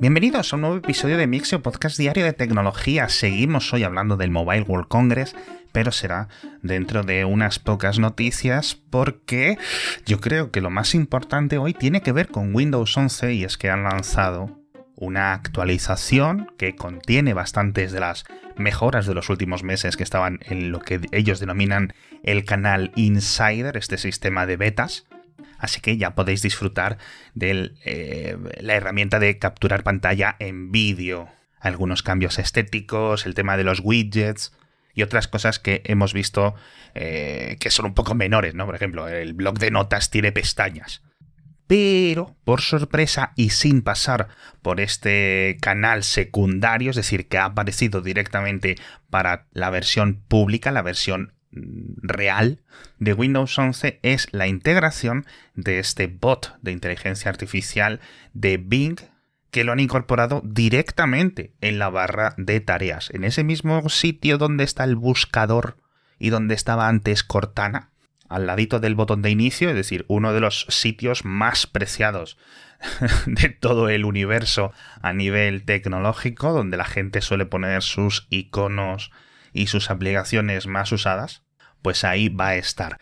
Bienvenidos a un nuevo episodio de Mixio Podcast Diario de Tecnología. Seguimos hoy hablando del Mobile World Congress, pero será dentro de unas pocas noticias porque yo creo que lo más importante hoy tiene que ver con Windows 11 y es que han lanzado una actualización que contiene bastantes de las mejoras de los últimos meses que estaban en lo que ellos denominan el canal Insider, este sistema de betas Así que ya podéis disfrutar de eh, la herramienta de capturar pantalla en vídeo. Algunos cambios estéticos, el tema de los widgets y otras cosas que hemos visto eh, que son un poco menores, ¿no? Por ejemplo, el blog de notas tiene pestañas. Pero, por sorpresa y sin pasar por este canal secundario, es decir, que ha aparecido directamente para la versión pública, la versión real de Windows 11 es la integración de este bot de inteligencia artificial de Bing que lo han incorporado directamente en la barra de tareas, en ese mismo sitio donde está el buscador y donde estaba antes Cortana, al ladito del botón de inicio, es decir, uno de los sitios más preciados de todo el universo a nivel tecnológico, donde la gente suele poner sus iconos y sus aplicaciones más usadas, pues ahí va a estar.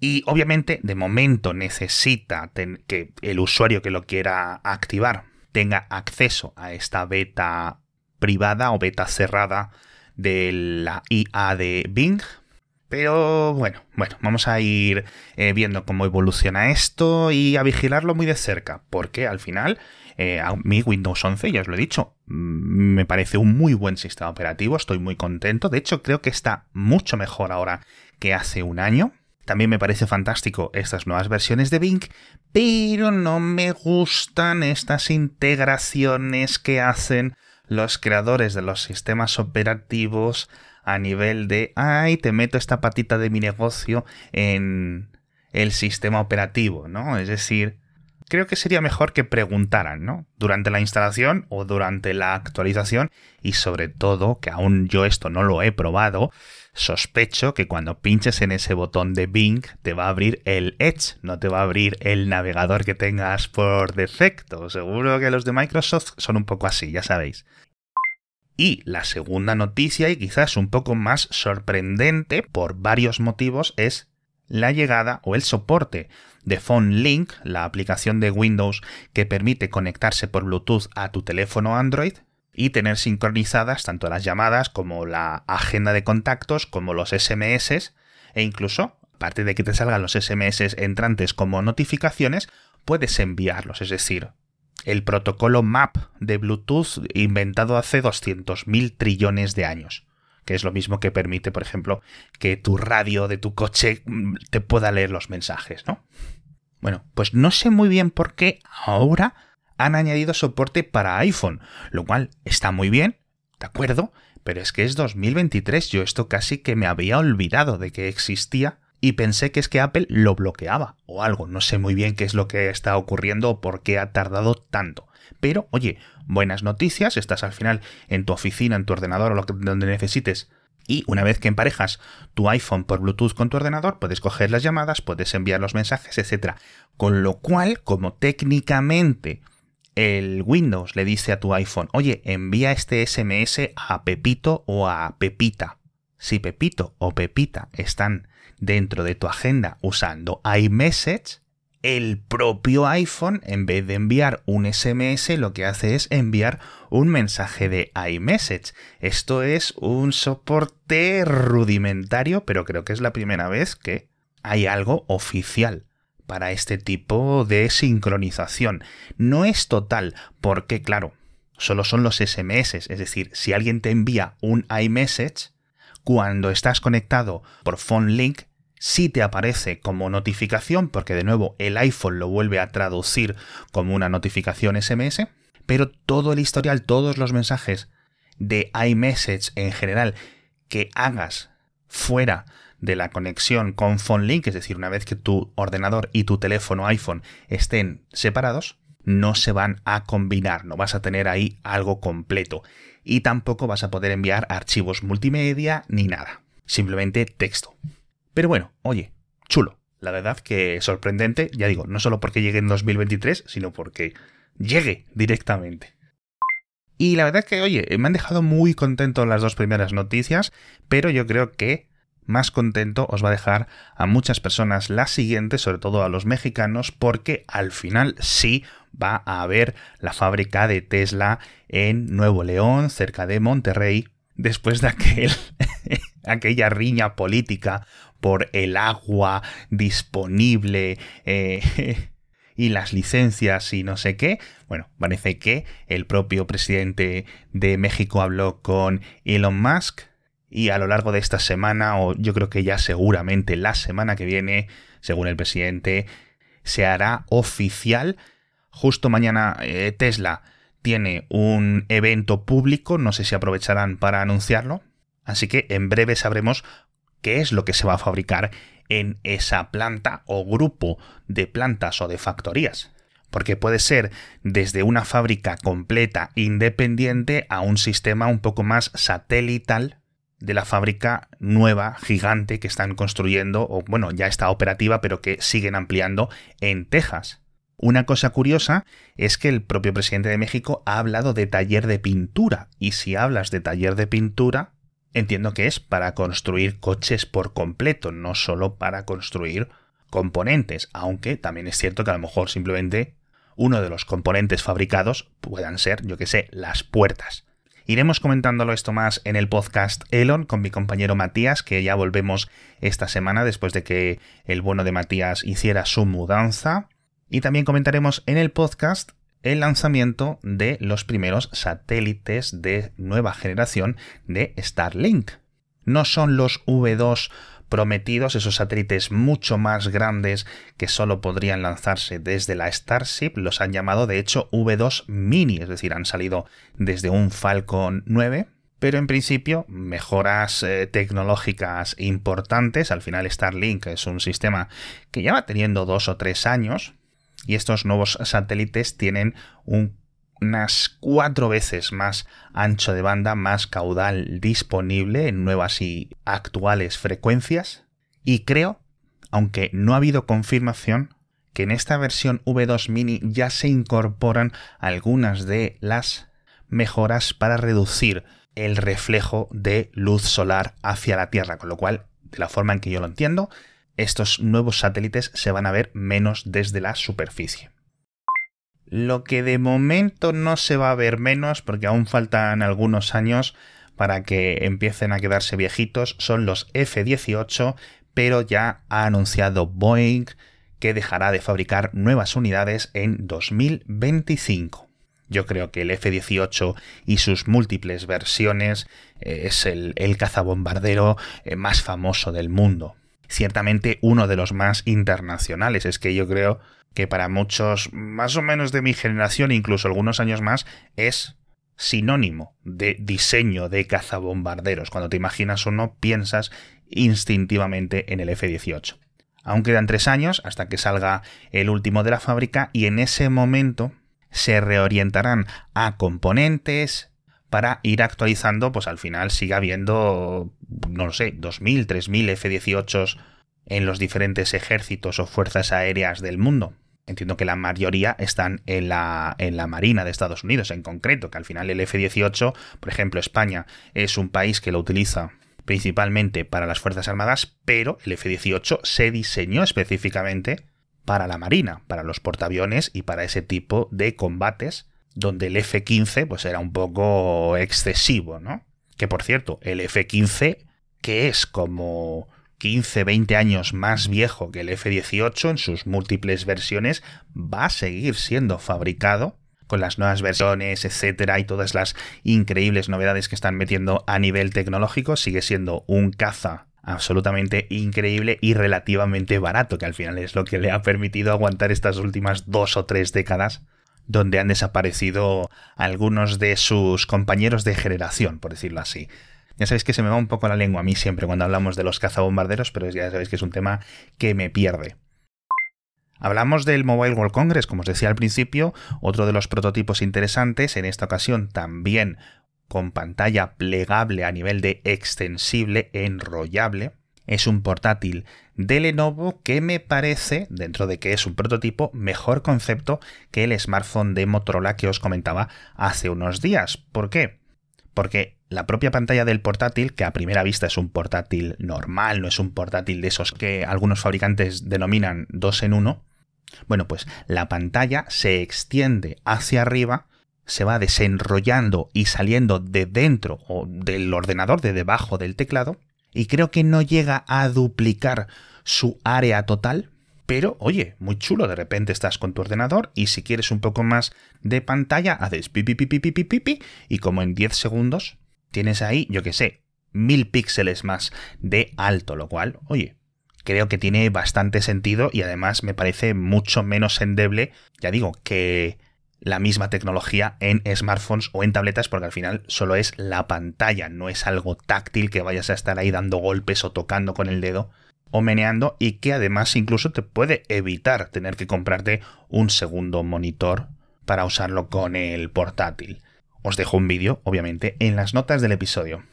Y obviamente de momento necesita que el usuario que lo quiera activar tenga acceso a esta beta privada o beta cerrada de la IA de Bing. Pero bueno, bueno, vamos a ir eh, viendo cómo evoluciona esto y a vigilarlo muy de cerca, porque al final eh, a mí Windows 11, ya os lo he dicho, mm, me parece un muy buen sistema operativo, estoy muy contento. De hecho, creo que está mucho mejor ahora que hace un año. También me parece fantástico estas nuevas versiones de Bing, pero no me gustan estas integraciones que hacen los creadores de los sistemas operativos a nivel de, ay, te meto esta patita de mi negocio en el sistema operativo, ¿no? Es decir, creo que sería mejor que preguntaran, ¿no? Durante la instalación o durante la actualización y sobre todo, que aún yo esto no lo he probado, sospecho que cuando pinches en ese botón de Bing te va a abrir el Edge, no te va a abrir el navegador que tengas por defecto. Seguro que los de Microsoft son un poco así, ya sabéis. Y la segunda noticia, y quizás un poco más sorprendente por varios motivos, es la llegada o el soporte de Phone Link, la aplicación de Windows que permite conectarse por Bluetooth a tu teléfono Android y tener sincronizadas tanto las llamadas como la agenda de contactos, como los SMS e incluso, aparte de que te salgan los SMS entrantes como notificaciones, puedes enviarlos, es decir, el protocolo MAP de Bluetooth inventado hace 200.000 trillones de años que es lo mismo que permite, por ejemplo, que tu radio de tu coche mm, te pueda leer los mensajes, ¿no? Bueno, pues no sé muy bien por qué ahora han añadido soporte para iPhone, lo cual está muy bien, ¿de acuerdo? Pero es que es 2023, yo esto casi que me había olvidado de que existía y pensé que es que Apple lo bloqueaba o algo, no sé muy bien qué es lo que está ocurriendo o por qué ha tardado tanto. Pero, oye, buenas noticias, estás al final en tu oficina, en tu ordenador o lo que, donde necesites. Y una vez que emparejas tu iPhone por Bluetooth con tu ordenador, puedes coger las llamadas, puedes enviar los mensajes, etc. Con lo cual, como técnicamente el Windows le dice a tu iPhone, oye, envía este SMS a Pepito o a Pepita. Si Pepito o Pepita están dentro de tu agenda usando iMessage, el propio iPhone, en vez de enviar un SMS, lo que hace es enviar un mensaje de iMessage. Esto es un soporte rudimentario, pero creo que es la primera vez que hay algo oficial para este tipo de sincronización. No es total, porque claro, solo son los SMS, es decir, si alguien te envía un iMessage, cuando estás conectado por Phone Link, sí te aparece como notificación, porque de nuevo el iPhone lo vuelve a traducir como una notificación SMS, pero todo el historial, todos los mensajes de iMessage en general que hagas fuera de la conexión con PhoneLink, es decir, una vez que tu ordenador y tu teléfono iPhone estén separados, no se van a combinar, no vas a tener ahí algo completo y tampoco vas a poder enviar archivos multimedia ni nada, simplemente texto. Pero bueno, oye, chulo. La verdad que sorprendente, ya digo, no solo porque llegue en 2023, sino porque llegue directamente. Y la verdad que, oye, me han dejado muy contento las dos primeras noticias, pero yo creo que más contento os va a dejar a muchas personas la siguiente, sobre todo a los mexicanos, porque al final sí va a haber la fábrica de Tesla en Nuevo León, cerca de Monterrey, después de aquel, aquella riña política por el agua disponible eh, y las licencias y no sé qué. Bueno, parece que el propio presidente de México habló con Elon Musk y a lo largo de esta semana, o yo creo que ya seguramente la semana que viene, según el presidente, se hará oficial. Justo mañana eh, Tesla tiene un evento público, no sé si aprovecharán para anunciarlo, así que en breve sabremos qué es lo que se va a fabricar en esa planta o grupo de plantas o de factorías. Porque puede ser desde una fábrica completa independiente a un sistema un poco más satelital de la fábrica nueva, gigante, que están construyendo, o bueno, ya está operativa, pero que siguen ampliando en Texas. Una cosa curiosa es que el propio presidente de México ha hablado de taller de pintura, y si hablas de taller de pintura, entiendo que es para construir coches por completo, no solo para construir componentes, aunque también es cierto que a lo mejor simplemente uno de los componentes fabricados puedan ser, yo que sé, las puertas. Iremos comentándolo esto más en el podcast Elon con mi compañero Matías, que ya volvemos esta semana después de que el bueno de Matías hiciera su mudanza. Y también comentaremos en el podcast el lanzamiento de los primeros satélites de nueva generación de Starlink. No son los V2 prometidos, esos satélites mucho más grandes que solo podrían lanzarse desde la Starship, los han llamado de hecho V2 Mini, es decir, han salido desde un Falcon 9, pero en principio mejoras eh, tecnológicas importantes, al final Starlink es un sistema que ya va teniendo dos o tres años, y estos nuevos satélites tienen un unas cuatro veces más ancho de banda, más caudal disponible en nuevas y actuales frecuencias. Y creo, aunque no ha habido confirmación, que en esta versión V2 Mini ya se incorporan algunas de las mejoras para reducir el reflejo de luz solar hacia la Tierra, con lo cual, de la forma en que yo lo entiendo, estos nuevos satélites se van a ver menos desde la superficie. Lo que de momento no se va a ver menos, porque aún faltan algunos años para que empiecen a quedarse viejitos, son los F-18, pero ya ha anunciado Boeing que dejará de fabricar nuevas unidades en 2025. Yo creo que el F-18 y sus múltiples versiones eh, es el, cazabombardero eh, más famoso del mundo. Ciertamente uno de los más internacionales. Es que yo creo que para muchos más o menos de mi generación, incluso algunos años más, es sinónimo de diseño de cazabombarderos. Cuando te imaginas uno, piensas instintivamente en el F-18. Aún quedan tres años hasta que salga el último de la fábrica y en ese momento se reorientarán a componentes para ir actualizando, pues al final siga habiendo, no lo sé, 2.000, 3.000 F-18 en los diferentes ejércitos o fuerzas aéreas del mundo. Entiendo que la mayoría están en la, en la Marina de Estados Unidos en concreto, que al final el F-18, por ejemplo, España es un país que lo utiliza principalmente para las Fuerzas Armadas, pero el F-18 se diseñó específicamente para la Marina, para los portaaviones y para ese tipo de combates, donde el F-15 pues era un poco excesivo, ¿no? Que por cierto, el F-15, que es como 15, 20 años más viejo que el F-18 en sus múltiples versiones, va a seguir siendo fabricado con las nuevas versiones, etcétera, y todas las increíbles novedades que están metiendo a nivel tecnológico, sigue siendo un caza absolutamente increíble y relativamente barato, que al final es lo que le ha permitido aguantar estas últimas dos o tres décadas donde han desaparecido algunos de sus compañeros de generación, por decirlo así. Ya sabéis que se me va un poco la lengua a mí siempre cuando hablamos de los cazabombarderos, pero ya sabéis que es un tema que me pierde. Hablamos del Mobile World Congress, como os decía al principio, otro de los prototipos interesantes, en esta ocasión también con pantalla plegable a nivel de extensible, enrollable, es un portátil de Lenovo que me parece, dentro de que es un prototipo, mejor concepto que el smartphone de Motorola que os comentaba hace unos días. ¿Por qué? Porque la propia pantalla del portátil, que a primera vista es un portátil normal, no es un portátil de esos que algunos fabricantes denominan dos en uno, bueno, pues la pantalla se extiende hacia arriba, se va desenrollando y saliendo de dentro o del ordenador, de debajo del teclado, y creo que no llega a duplicar su área total, pero oye, muy chulo, de repente estás con tu ordenador y si quieres un poco más de pantalla, haces pipi pipi pipi pipi y como en 10 segundos tienes ahí, yo que sé, mil píxeles más de alto, lo cual, oye, creo que tiene bastante sentido y además me parece mucho menos endeble, ya digo, que la misma tecnología en smartphones o en tabletas porque al final solo es la pantalla, no es algo táctil que vayas a estar ahí dando golpes o tocando con el dedo o meneando y que además incluso te puede evitar tener que comprarte un segundo monitor para usarlo con el portátil. Os dejo un vídeo, obviamente, en las notas del episodio.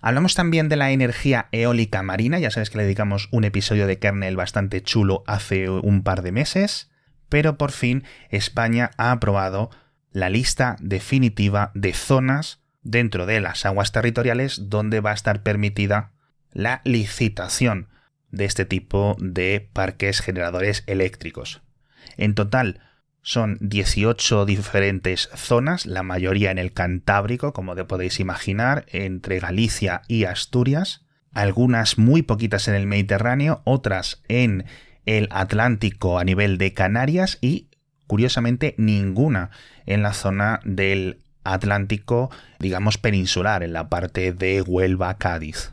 Hablamos también de la energía eólica marina, ya sabes que le dedicamos un episodio de kernel bastante chulo hace un par de meses, pero por fin España ha aprobado la lista definitiva de zonas dentro de las aguas territoriales donde va a estar permitida la licitación de este tipo de parques generadores eléctricos. En total, son 18 diferentes zonas, la mayoría en el Cantábrico, como podéis imaginar, entre Galicia y Asturias, algunas muy poquitas en el Mediterráneo, otras en el Atlántico a nivel de Canarias y, curiosamente, ninguna en la zona del Atlántico, digamos, peninsular, en la parte de Huelva-Cádiz.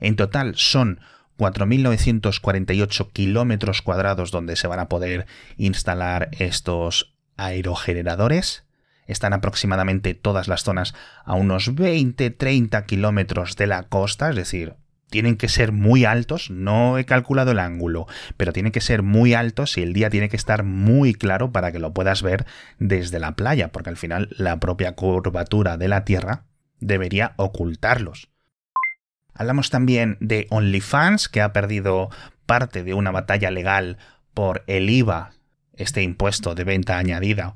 En total son 4.948 kilómetros cuadrados donde se van a poder instalar estos aerogeneradores. Están aproximadamente todas las zonas a unos 20-30 kilómetros de la costa, es decir, tienen que ser muy altos, no he calculado el ángulo, pero tienen que ser muy altos y el día tiene que estar muy claro para que lo puedas ver desde la playa, porque al final la propia curvatura de la Tierra debería ocultarlos. Hablamos también de OnlyFans, que ha perdido parte de una batalla legal por el IVA, este impuesto de venta añadida,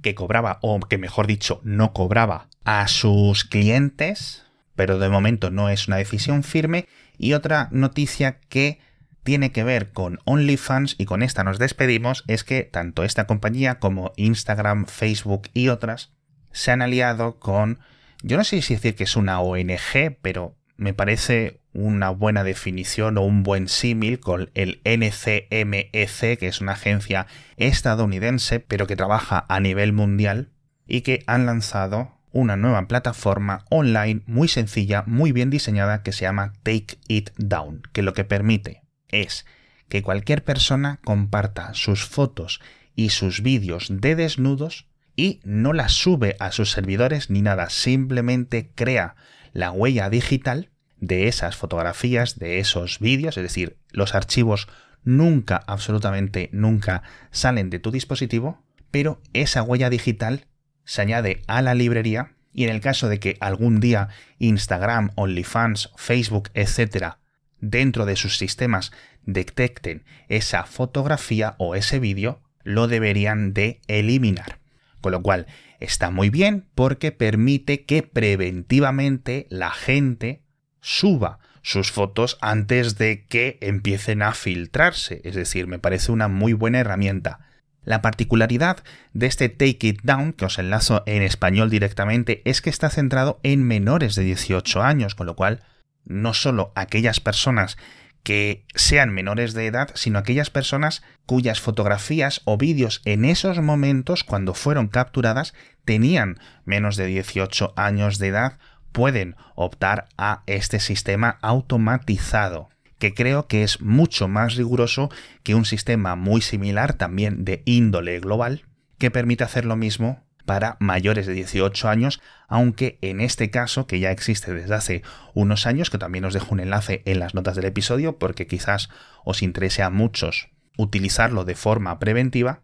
que cobraba, o que mejor dicho, no cobraba a sus clientes, pero de momento no es una decisión firme. Y otra noticia que tiene que ver con OnlyFans y con esta nos despedimos es que tanto esta compañía como Instagram, Facebook y otras se han aliado con, yo no sé si decir que es una ONG, pero me parece una buena definición o un buen símil con el NCMEC, que es una agencia estadounidense, pero que trabaja a nivel mundial, y que han lanzado una nueva plataforma online muy sencilla, muy bien diseñada, que se llama Take It Down, que lo que permite es que cualquier persona comparta sus fotos y sus vídeos de desnudos y no las sube a sus servidores ni nada, simplemente crea la huella digital de esas fotografías, de esos vídeos, es decir, los archivos nunca, absolutamente nunca salen de tu dispositivo, pero esa huella digital se añade a la librería y en el caso de que algún día Instagram, OnlyFans, Facebook, etcétera, dentro de sus sistemas detecten esa fotografía o ese vídeo, lo deberían de eliminar. Con lo cual, está muy bien porque permite que preventivamente la gente suba sus fotos antes de que empiecen a filtrarse. Es decir, me parece una muy buena herramienta. La particularidad de este Take It Down, que os enlazo en español directamente, es que está centrado en menores de 18 años, con lo cual no solo aquellas personas que sean menores de edad, sino aquellas personas cuyas fotografías o vídeos en esos momentos, cuando fueron capturadas, tenían menos de 18 años de edad, pueden optar a este sistema automatizado que creo que es mucho más riguroso que un sistema muy similar también de índole global que permite hacer lo mismo para mayores de 18 años, aunque en este caso, que ya existe desde hace unos años, que también os dejo un enlace en las notas del episodio, porque quizás os interese a muchos utilizarlo de forma preventiva,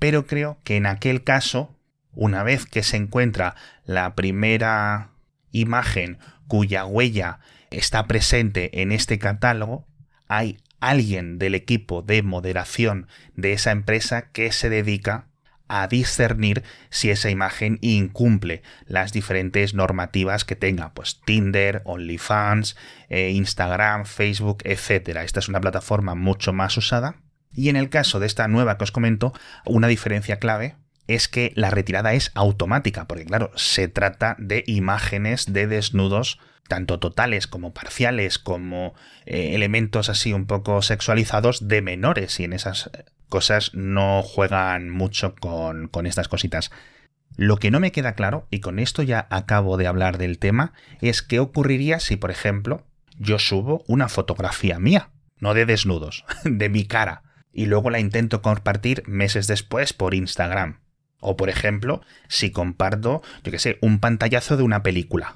pero creo que en aquel caso, una vez que se encuentra la primera imagen cuya huella está presente en este catálogo, hay alguien del equipo de moderación de esa empresa que se dedica a discernir si esa imagen incumple las diferentes normativas que tenga, pues Tinder, OnlyFans, eh, Instagram, Facebook, etc. Esta es una plataforma mucho más usada. Y en el caso de esta nueva que os comento, una diferencia clave es que la retirada es automática, porque claro, se trata de imágenes de desnudos tanto totales como parciales, como eh, elementos así un poco sexualizados de menores, y en esas cosas no juegan mucho con, con estas cositas. Lo que no me queda claro, y con esto ya acabo de hablar del tema, es qué ocurriría si, por ejemplo, yo subo una fotografía mía, no de desnudos, de mi cara, y luego la intento compartir meses después por Instagram. O por ejemplo, si comparto, yo qué sé, un pantallazo de una película.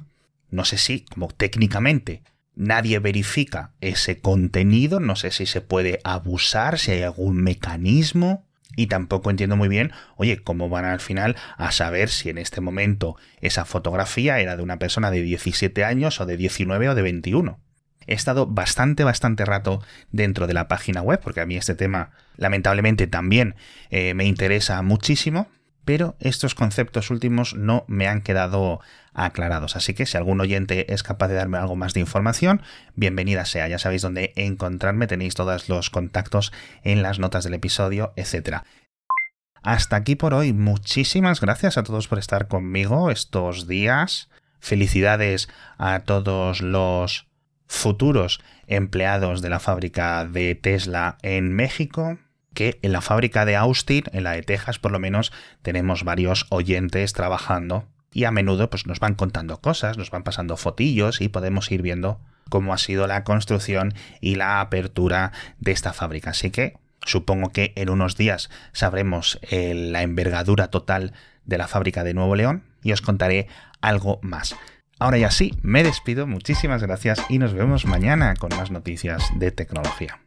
No sé si, como técnicamente, nadie verifica ese contenido, no sé si se puede abusar, si hay algún mecanismo. Y tampoco entiendo muy bien, oye, cómo van al final a saber si en este momento esa fotografía era de una persona de 17 años o de 19 o de 21. He estado bastante, bastante rato dentro de la página web, porque a mí este tema lamentablemente también eh, me interesa muchísimo, pero estos conceptos últimos no me han quedado aclarados. Así que si algún oyente es capaz de darme algo más de información, bienvenida sea. Ya sabéis dónde encontrarme, tenéis todos los contactos en las notas del episodio, etc. Hasta aquí por hoy. Muchísimas gracias a todos por estar conmigo estos días. Felicidades a todos los futuros empleados de la fábrica de Tesla en México que en la fábrica de Austin, en la de Texas por lo menos, tenemos varios oyentes trabajando y a menudo pues nos van contando cosas, nos van pasando fotillos y podemos ir viendo cómo ha sido la construcción y la apertura de esta fábrica. Así que supongo que en unos días sabremos eh, la envergadura total de la fábrica de Nuevo León y os contaré algo más. Ahora ya sí, me despido, muchísimas gracias y nos vemos mañana con más noticias de tecnología.